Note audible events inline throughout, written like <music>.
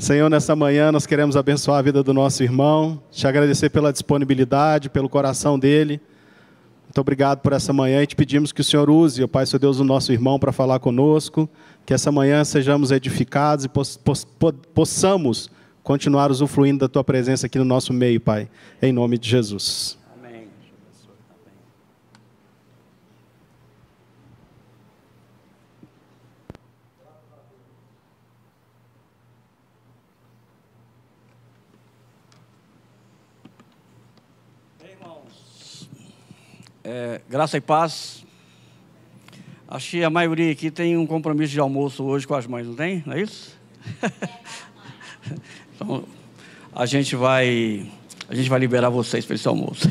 Senhor, nessa manhã nós queremos abençoar a vida do nosso irmão, te agradecer pela disponibilidade, pelo coração dele. Muito obrigado por essa manhã e te pedimos que o Senhor use, ó Pai, seu Deus, o nosso irmão para falar conosco, que essa manhã sejamos edificados e possamos continuar usufruindo da tua presença aqui no nosso meio, Pai, em nome de Jesus. É, graça e paz. Acho que a maioria aqui tem um compromisso de almoço hoje com as mães, não tem? Não é isso? <laughs> então, a gente vai, a gente vai liberar vocês para esse almoço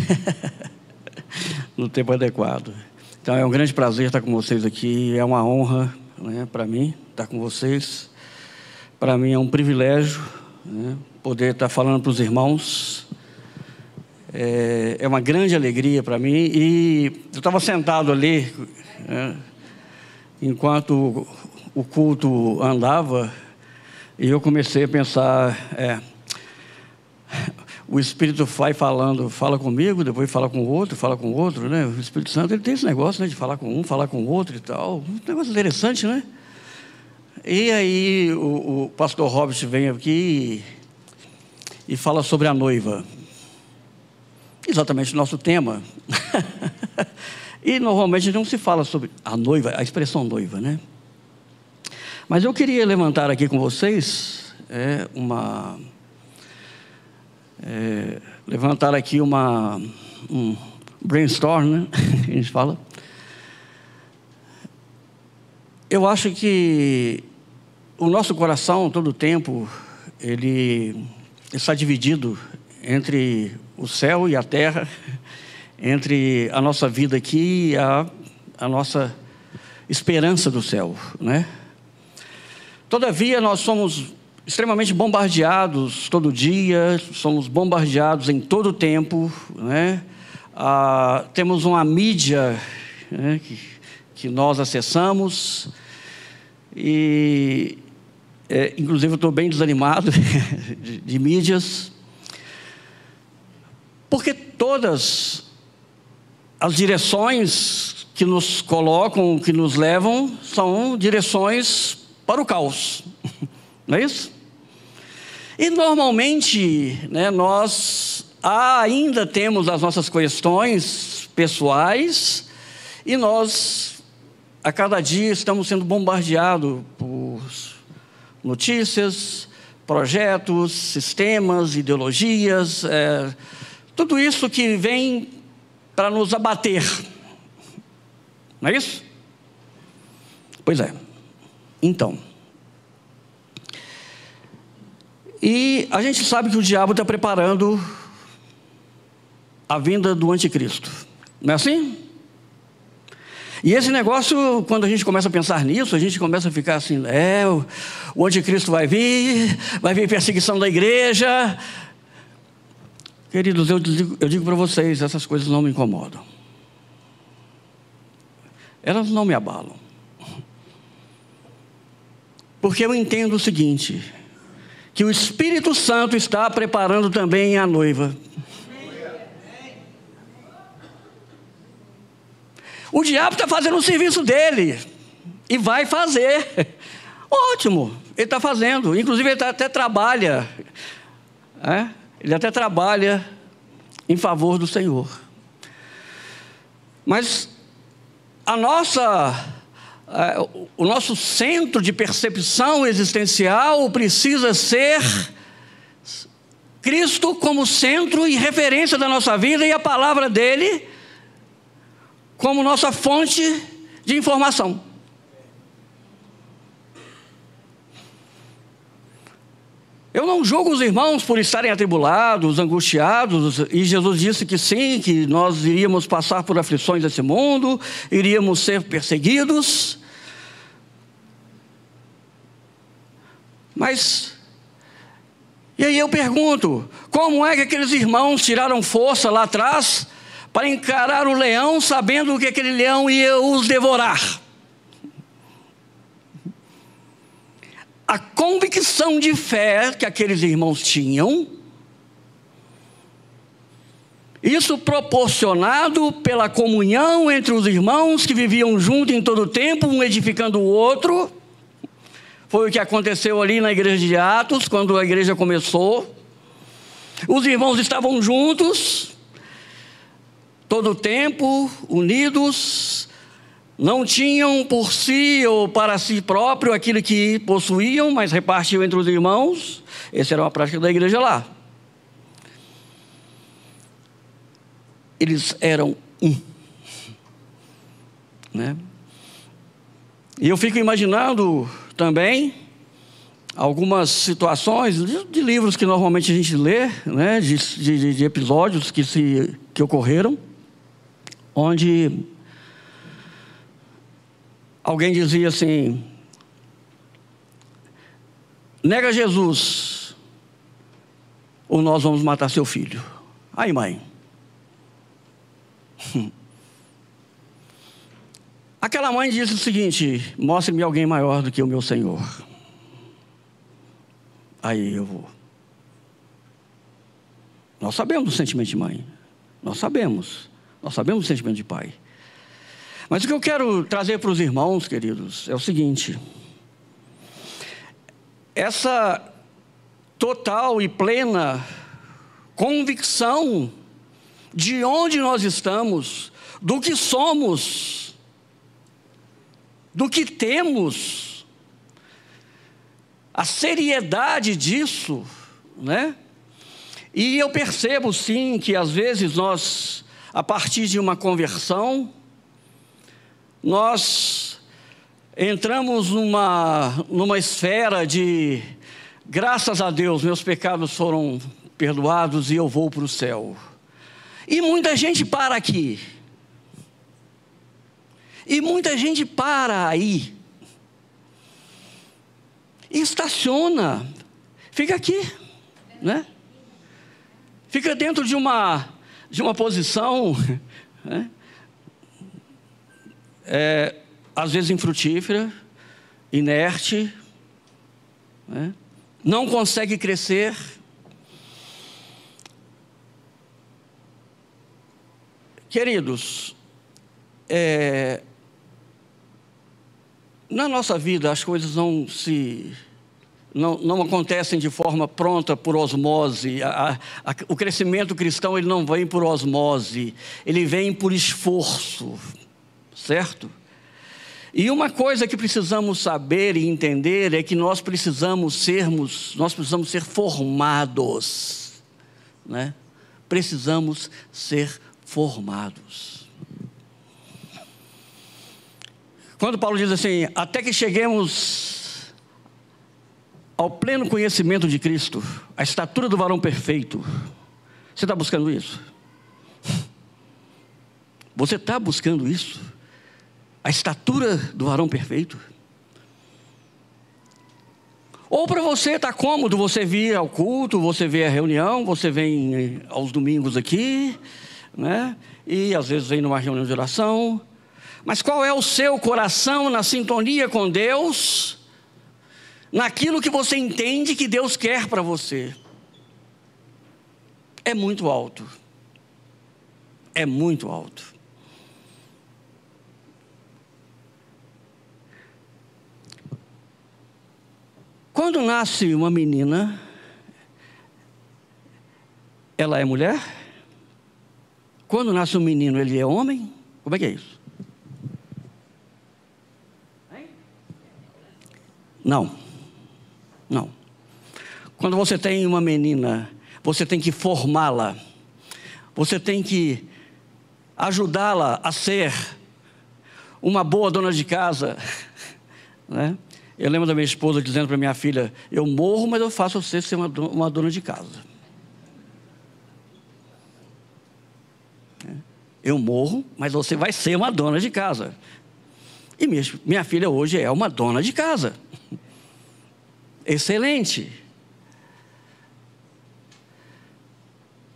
<laughs> no tempo adequado. Então é um grande prazer estar com vocês aqui, é uma honra né, para mim estar com vocês. Para mim é um privilégio né, poder estar falando para os irmãos é, é uma grande alegria para mim. E eu estava sentado ali, né, enquanto o culto andava, e eu comecei a pensar: é, o Espírito vai falando, fala comigo, depois fala com o outro, fala com o outro, né? O Espírito Santo ele tem esse negócio né, de falar com um, falar com o outro e tal. Um negócio interessante, né? E aí o, o pastor Robert vem aqui e, e fala sobre a noiva exatamente o nosso tema. <laughs> e normalmente não se fala sobre a noiva, a expressão noiva, né? Mas eu queria levantar aqui com vocês é, uma. É, levantar aqui uma. Um brainstorm, né? <laughs> a gente fala. Eu acho que o nosso coração, todo o tempo, ele está dividido entre o céu e a terra, entre a nossa vida aqui e a, a nossa esperança do céu, né? Todavia, nós somos extremamente bombardeados todo dia, somos bombardeados em todo o tempo, né? Ah, temos uma mídia né, que, que nós acessamos e, é, inclusive, eu estou bem desanimado <laughs> de, de mídias, porque todas as direções que nos colocam, que nos levam, são direções para o caos. <laughs> Não é isso? E normalmente, né, nós ainda temos as nossas questões pessoais e nós, a cada dia, estamos sendo bombardeados por notícias, projetos, sistemas, ideologias, é, tudo isso que vem para nos abater. Não é isso? Pois é. Então. E a gente sabe que o diabo está preparando a vinda do anticristo. Não é assim? E esse negócio, quando a gente começa a pensar nisso, a gente começa a ficar assim: é, o, anticristo vai vir, vai vir perseguição da igreja, Queridos, eu digo, eu digo para vocês: essas coisas não me incomodam. Elas não me abalam. Porque eu entendo o seguinte: que o Espírito Santo está preparando também a noiva. O diabo está fazendo o serviço dele. E vai fazer. Ótimo, ele está fazendo. Inclusive, ele até trabalha. É? Ele até trabalha em favor do Senhor. Mas a nossa, o nosso centro de percepção existencial precisa ser Cristo como centro e referência da nossa vida e a palavra dele como nossa fonte de informação. Eu não julgo os irmãos por estarem atribulados, angustiados, e Jesus disse que sim, que nós iríamos passar por aflições desse mundo, iríamos ser perseguidos. Mas, e aí eu pergunto: como é que aqueles irmãos tiraram força lá atrás para encarar o leão, sabendo que aquele leão ia os devorar? A convicção de fé que aqueles irmãos tinham, isso proporcionado pela comunhão entre os irmãos que viviam juntos em todo o tempo, um edificando o outro. Foi o que aconteceu ali na igreja de Atos, quando a igreja começou. Os irmãos estavam juntos, todo o tempo, unidos, não tinham por si ou para si próprio aquilo que possuíam, mas repartiam entre os irmãos. Essa era uma prática da igreja lá. Eles eram um. Né? E eu fico imaginando também algumas situações de, de, livros que normalmente a gente lê, né? de, de, de episódios que, se, que ocorreram, onde alguém dizia assim: nega Jesus, ou nós vamos matar seu filho. Aí, mãe. <laughs> Aquela mãe disse o seguinte: mostre-me alguém maior do que o meu Senhor. Aí eu vou. Nós sabemos o sentimento de mãe. Nós sabemos. Nós sabemos o sentimento de pai. Mas o que eu quero trazer para os irmãos, queridos, é o seguinte: essa total e plena convicção de onde nós estamos, do que somos, do que temos, a seriedade disso, né? E eu percebo sim que às vezes nós, a partir de uma conversão, nós entramos numa, numa esfera de graças a Deus, meus pecados foram perdoados e eu vou para o céu. E muita gente para aqui. E muita gente para aí. E estaciona. Fica aqui, né? Fica dentro de uma de uma posição, <laughs> né? É, às vezes infrutífera, inerte, né? não consegue crescer. Queridos, é, na nossa vida as coisas não se não, não acontecem de forma pronta por osmose. A, a, o crescimento cristão ele não vem por osmose, ele vem por esforço certo? E uma coisa que precisamos saber e entender é que nós precisamos sermos, nós precisamos ser formados, né? Precisamos ser formados. Quando Paulo diz assim, até que cheguemos ao pleno conhecimento de Cristo, a estatura do varão perfeito, você está buscando isso? Você está buscando isso? A estatura do varão perfeito. Ou para você está cômodo, você vir ao culto, você vê a reunião, você vem eh, aos domingos aqui, né? E às vezes vem numa reunião de oração. Mas qual é o seu coração na sintonia com Deus? Naquilo que você entende que Deus quer para você? É muito alto. É muito alto. Quando nasce uma menina, ela é mulher? Quando nasce um menino, ele é homem? Como é que é isso? Não. Não. Quando você tem uma menina, você tem que formá-la. Você tem que ajudá-la a ser uma boa dona de casa, <laughs> né? Eu lembro da minha esposa dizendo para minha filha: Eu morro, mas eu faço você ser uma, uma dona de casa. É. Eu morro, mas você vai ser uma dona de casa. E minha, minha filha hoje é uma dona de casa. Excelente.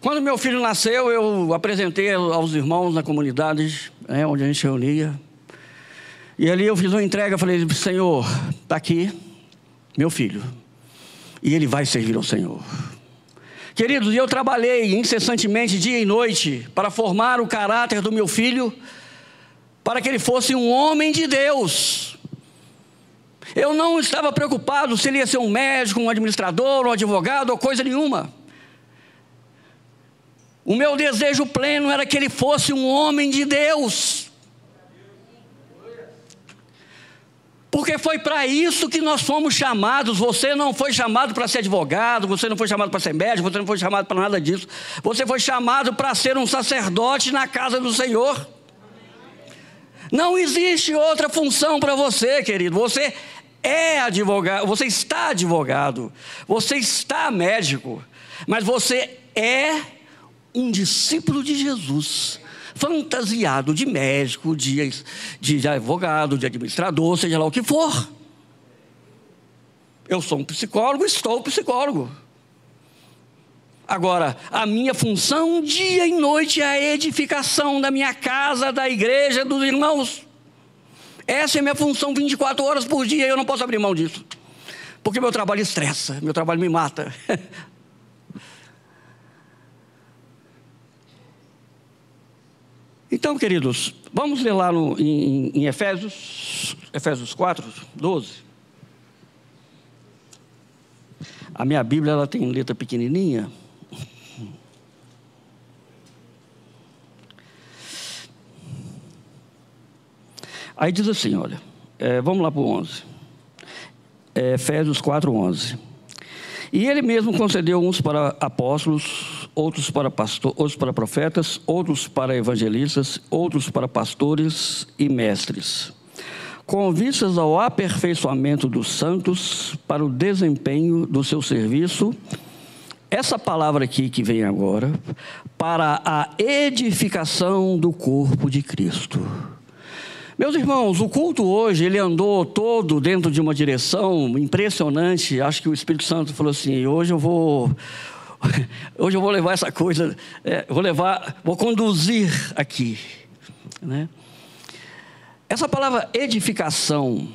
Quando meu filho nasceu, eu apresentei aos irmãos na comunidade, né, onde a gente reunia. E ali eu fiz uma entrega, falei, Senhor, está aqui, meu filho, e ele vai servir ao Senhor. Queridos, eu trabalhei incessantemente dia e noite para formar o caráter do meu filho, para que ele fosse um homem de Deus. Eu não estava preocupado se ele ia ser um médico, um administrador, um advogado ou coisa nenhuma. O meu desejo pleno era que ele fosse um homem de Deus. Porque foi para isso que nós fomos chamados. Você não foi chamado para ser advogado, você não foi chamado para ser médico, você não foi chamado para nada disso. Você foi chamado para ser um sacerdote na casa do Senhor. Não existe outra função para você, querido. Você é advogado, você está advogado, você está médico, mas você é um discípulo de Jesus fantasiado de médico, de, de advogado, de administrador, seja lá o que for. Eu sou um psicólogo, estou psicólogo. Agora, a minha função dia e noite é a edificação da minha casa, da igreja, dos irmãos. Essa é minha função 24 horas por dia eu não posso abrir mão disso. Porque meu trabalho estressa, meu trabalho me mata. <laughs> Então, queridos, vamos ler lá no, em, em Efésios, Efésios 4, 12. A minha Bíblia ela tem letra pequenininha. Aí diz assim, olha, é, vamos lá para o 11. É, Efésios 4, 11. E ele mesmo concedeu uns para apóstolos, outros para, pastor, outros para profetas, outros para evangelistas, outros para pastores e mestres, com vistas ao aperfeiçoamento dos santos para o desempenho do seu serviço. Essa palavra aqui que vem agora, para a edificação do corpo de Cristo. Meus irmãos, o culto hoje, ele andou todo dentro de uma direção impressionante. Acho que o Espírito Santo falou assim: hoje eu vou. <laughs> Hoje eu vou levar essa coisa, é, vou levar, vou conduzir aqui. Né? Essa palavra edificação.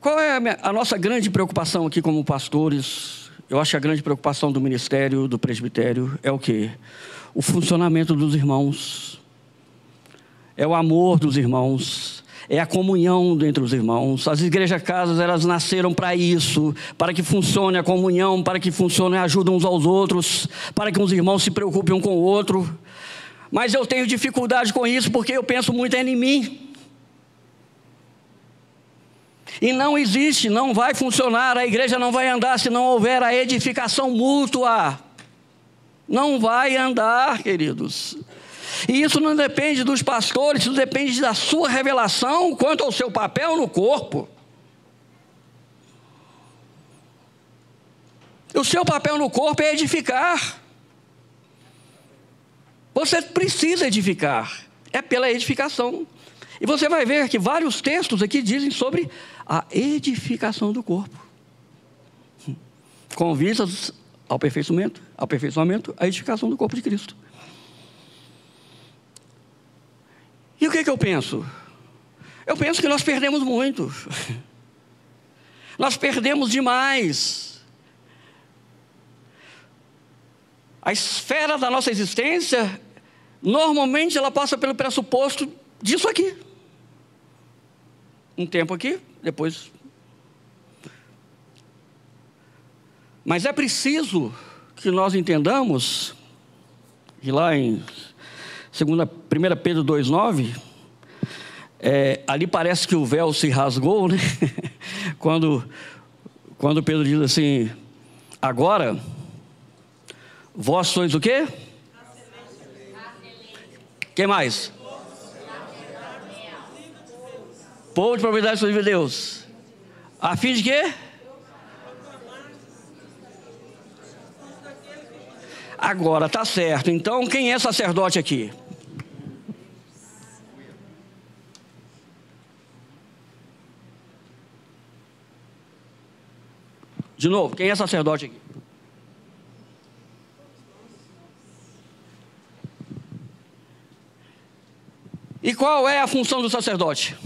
Qual é a, minha, a nossa grande preocupação aqui como pastores? Eu acho que a grande preocupação do ministério, do presbitério, é o quê? O funcionamento dos irmãos é o amor dos irmãos, é a comunhão entre os irmãos. As igrejas casas, elas nasceram para isso, para que funcione a comunhão, para que funcione a ajuda uns aos outros, para que os irmãos se preocupem um com o outro. Mas eu tenho dificuldade com isso porque eu penso muito em mim. E não existe, não vai funcionar, a igreja não vai andar se não houver a edificação mútua. Não vai andar, queridos. E isso não depende dos pastores, isso depende da sua revelação quanto ao seu papel no corpo. O seu papel no corpo é edificar. Você precisa edificar. É pela edificação. E você vai ver que vários textos aqui dizem sobre a edificação do corpo. Com vistas ao aperfeiçoamento, aperfeiçoamento, a edificação do corpo de Cristo. E o que, que eu penso? Eu penso que nós perdemos muito. Nós perdemos demais. A esfera da nossa existência, normalmente ela passa pelo pressuposto disso aqui. Um tempo aqui, depois. Mas é preciso que nós entendamos, e lá em Segunda, 1 Pedro 2,9, é, ali parece que o véu se rasgou, né? <laughs> quando, quando Pedro diz assim, agora, vós sois o quê? Quem mais? Povo de propriedade de Deus. A fim de quê? Agora, tá certo. Então, quem é sacerdote aqui? De novo, quem é sacerdote aqui? E qual é a função do sacerdote?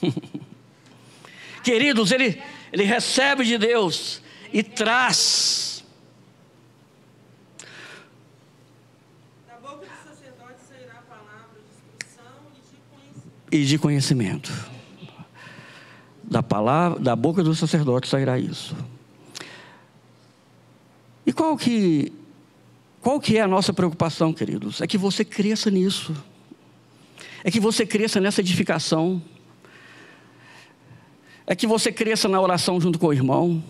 <laughs> Queridos, ele, ele recebe de Deus e traz. Da boca do sacerdote sairá a palavra de instrução e de conhecimento. E de conhecimento. Da palavra, da boca do sacerdote sairá isso. E qual que qual que é a nossa preocupação, queridos? É que você cresça nisso. É que você cresça nessa edificação. É que você cresça na oração junto com o irmão.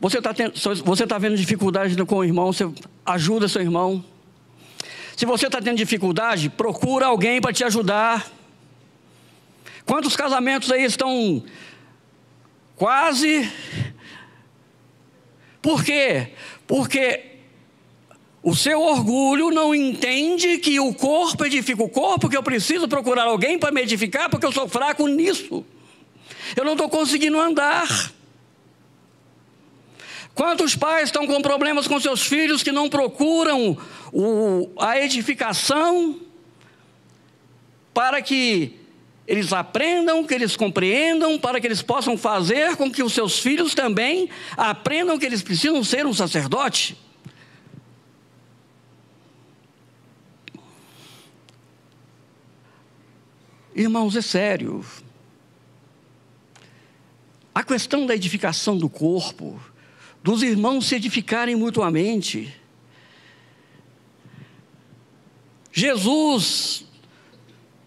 Você está tá vendo dificuldade com o irmão, você ajuda seu irmão. Se você está tendo dificuldade, procura alguém para te ajudar. Quantos casamentos aí estão quase. Por quê? Porque o seu orgulho não entende que o corpo edifica o corpo, que eu preciso procurar alguém para me edificar, porque eu sou fraco nisso. Eu não estou conseguindo andar. Quantos pais estão com problemas com seus filhos que não procuram o, a edificação para que eles aprendam, que eles compreendam, para que eles possam fazer com que os seus filhos também aprendam que eles precisam ser um sacerdote? Irmãos, é sério. A questão da edificação do corpo, dos irmãos se edificarem mutuamente. Jesus,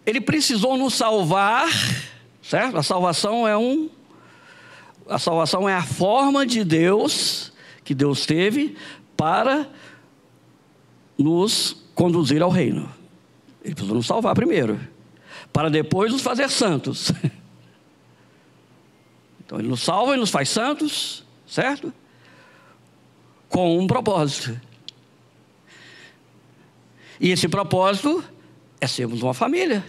ele precisou nos salvar, certo? A salvação é um a salvação é a forma de Deus que Deus teve para nos conduzir ao reino. Ele precisou nos salvar primeiro para depois nos fazer santos. <laughs> Então ele nos salva e nos faz santos, certo? Com um propósito. E esse propósito é sermos uma família,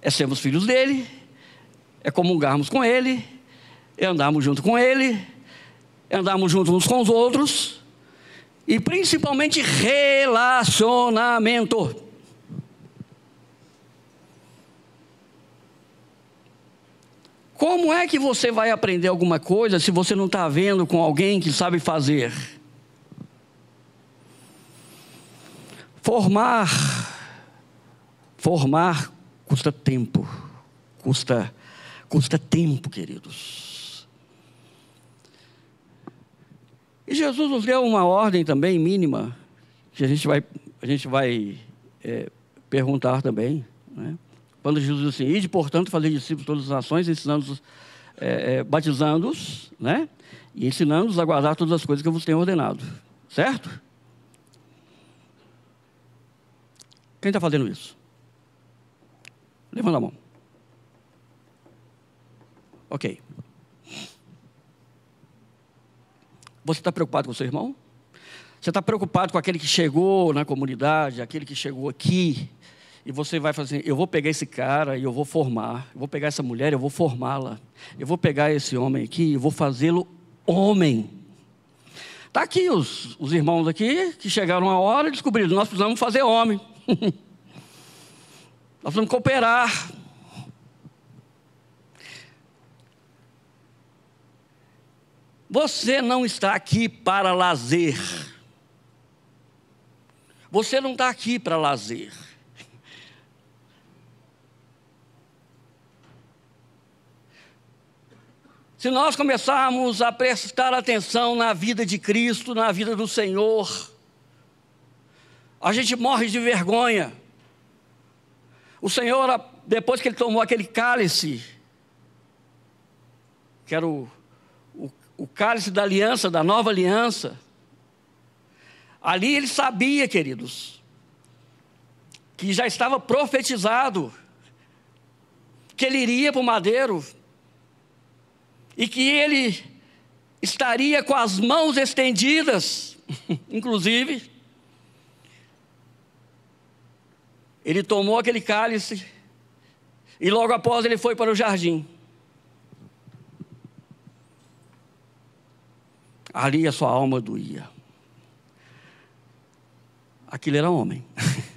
é sermos filhos dele, é comungarmos com ele, é andarmos junto com ele, é andarmos juntos uns com os outros, e principalmente relacionamento. Como é que você vai aprender alguma coisa se você não está vendo com alguém que sabe fazer? Formar, formar custa tempo, custa, custa tempo, queridos. E Jesus nos deu uma ordem também mínima, que a gente vai, a gente vai é, perguntar também, né? Quando Jesus disse assim, ide, portanto, fazer discípulos de todas as nações, ensinando-os, é, é, batizando-os, né? E ensinando-os a guardar todas as coisas que eu vos tenho ordenado. Certo? Quem está fazendo isso? Levanta a mão. Ok. Você está preocupado com seu irmão? Você está preocupado com aquele que chegou na comunidade, aquele que chegou aqui, e você vai fazer, eu vou pegar esse cara e eu vou formar, eu vou pegar essa mulher, eu vou formá-la, eu vou pegar esse homem aqui e vou fazê-lo homem. Está aqui os, os irmãos aqui que chegaram a hora e descobriram, nós precisamos fazer homem. <laughs> nós precisamos cooperar. Você não está aqui para lazer. Você não está aqui para lazer. Se nós começarmos a prestar atenção na vida de Cristo, na vida do Senhor, a gente morre de vergonha. O Senhor, depois que ele tomou aquele cálice, que era o, o, o cálice da aliança, da nova aliança, ali ele sabia, queridos, que já estava profetizado, que ele iria para o madeiro e que ele estaria com as mãos estendidas, <laughs> inclusive. Ele tomou aquele cálice e logo após ele foi para o jardim. Ali a sua alma doía. Aquilo era homem. <laughs>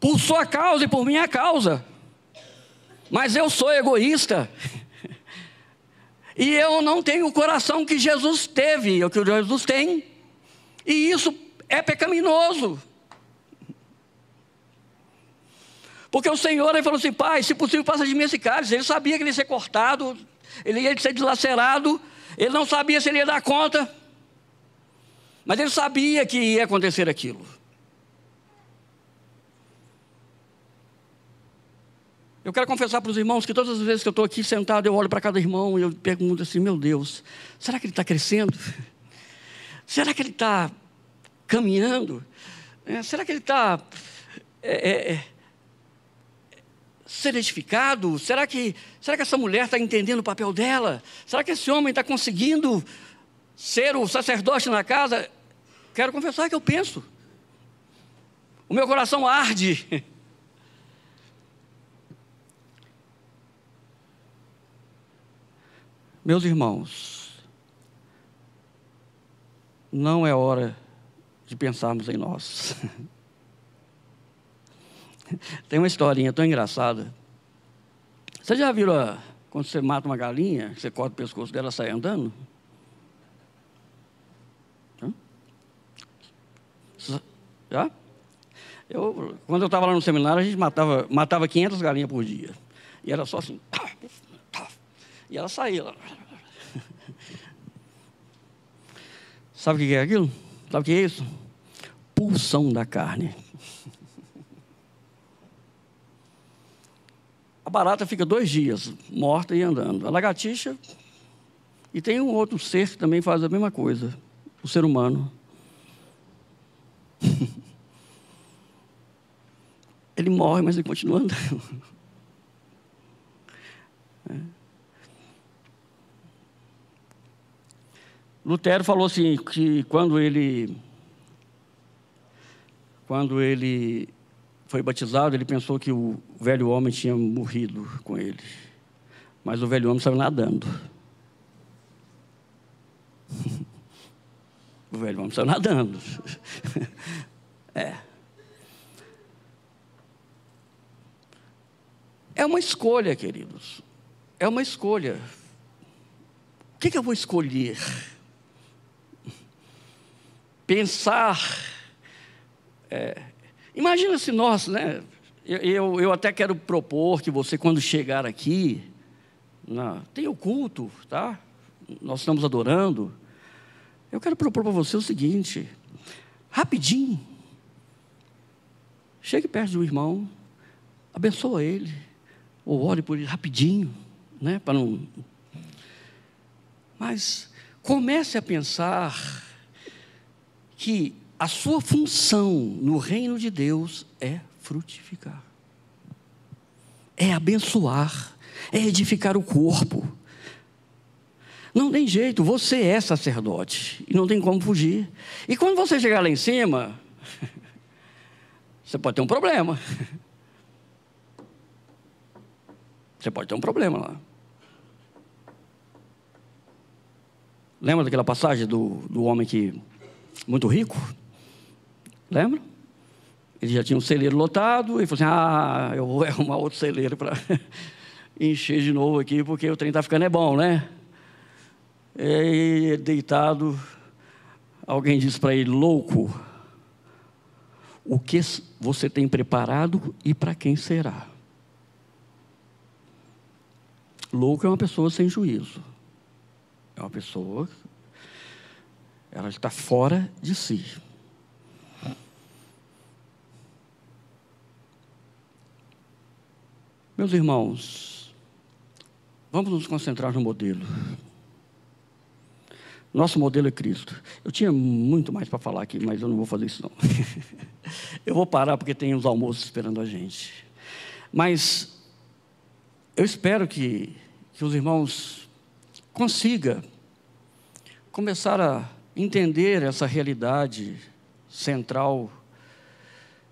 por sua causa e por minha causa. Mas eu sou egoísta. E eu não tenho o coração que Jesus teve, o que Jesus tem. E isso é pecaminoso. Porque o Senhor ele falou assim: Pai, se possível, passa de mim esse cálice. Ele sabia que ele ia ser cortado, ele ia ser dilacerado, ele não sabia se ele ia dar conta, mas ele sabia que ia acontecer aquilo. Eu quero confessar para os irmãos que todas as vezes que eu estou aqui sentado, eu olho para cada irmão e eu pergunto assim: meu Deus, será que ele está crescendo? <laughs> Será que ele está caminhando? É, será que ele está é, é, é ser edificado? Será que, será que essa mulher está entendendo o papel dela? Será que esse homem está conseguindo ser o sacerdote na casa? Quero confessar que eu penso. O meu coração arde. <laughs> Meus irmãos, não é hora de pensarmos em nós. <laughs> Tem uma historinha tão engraçada. Você já viu a, quando você mata uma galinha, você corta o pescoço dela e sai andando? Já? Eu, quando eu estava lá no seminário, a gente matava, matava 500 galinhas por dia. E era só assim. E ela lá. Sabe o que é aquilo? Sabe o que é isso? Pulsão da carne. A barata fica dois dias morta e andando. A lagartixa. E tem um outro ser que também faz a mesma coisa. O ser humano. <laughs> ele morre, mas ele continua andando. <laughs> É. Lutero falou assim que quando ele quando ele foi batizado, ele pensou que o velho homem tinha morrido com ele. Mas o velho homem estava nadando. <laughs> o velho homem estava nadando. <laughs> é. É uma escolha, queridos. É uma escolha. O que, que eu vou escolher? Pensar. É, Imagina se nós, né? Eu, eu até quero propor que você, quando chegar aqui, na, tem o culto, tá? Nós estamos adorando. Eu quero propor para você o seguinte: rapidinho, chegue perto do irmão, abençoa ele, ou ore por ele rapidinho, né? Para não. Mas comece a pensar que a sua função no reino de Deus é frutificar, é abençoar, é edificar o corpo. Não tem jeito, você é sacerdote e não tem como fugir. E quando você chegar lá em cima, <laughs> você pode ter um problema. <laughs> Você pode ter um problema lá. Lembra daquela passagem do, do homem que muito rico? Lembra? Ele já tinha um celeiro lotado, e falou assim: Ah, eu vou <laughs> arrumar outro celeiro para <laughs> encher de novo aqui, porque o trem está ficando é bom, né? E deitado, alguém disse para ele: Louco, o que você tem preparado e para quem será? Louco é uma pessoa sem juízo. É uma pessoa, ela está fora de si. Meus irmãos, vamos nos concentrar no modelo. Nosso modelo é Cristo. Eu tinha muito mais para falar aqui, mas eu não vou fazer isso não. <laughs> eu vou parar porque tem os almoços esperando a gente. Mas eu espero que, que os irmãos consigam começar a entender essa realidade central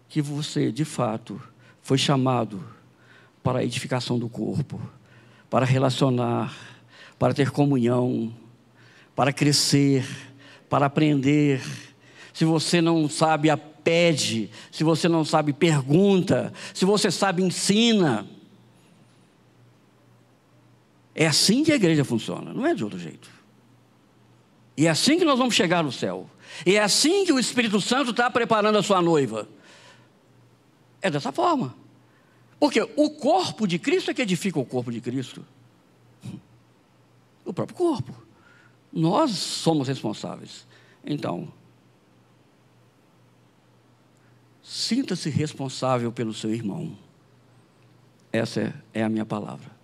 que você, de fato, foi chamado para a edificação do corpo, para relacionar, para ter comunhão, para crescer, para aprender. Se você não sabe pede. Se você não sabe, pergunta. Se você sabe, ensina. É assim que a igreja funciona, não é de outro jeito. E é assim que nós vamos chegar no céu. E é assim que o Espírito Santo está preparando a sua noiva. É dessa forma. Porque o corpo de Cristo é que edifica o corpo de Cristo. O próprio corpo. Nós somos responsáveis. Então, sinta-se responsável pelo seu irmão. Essa é, a minha palavra.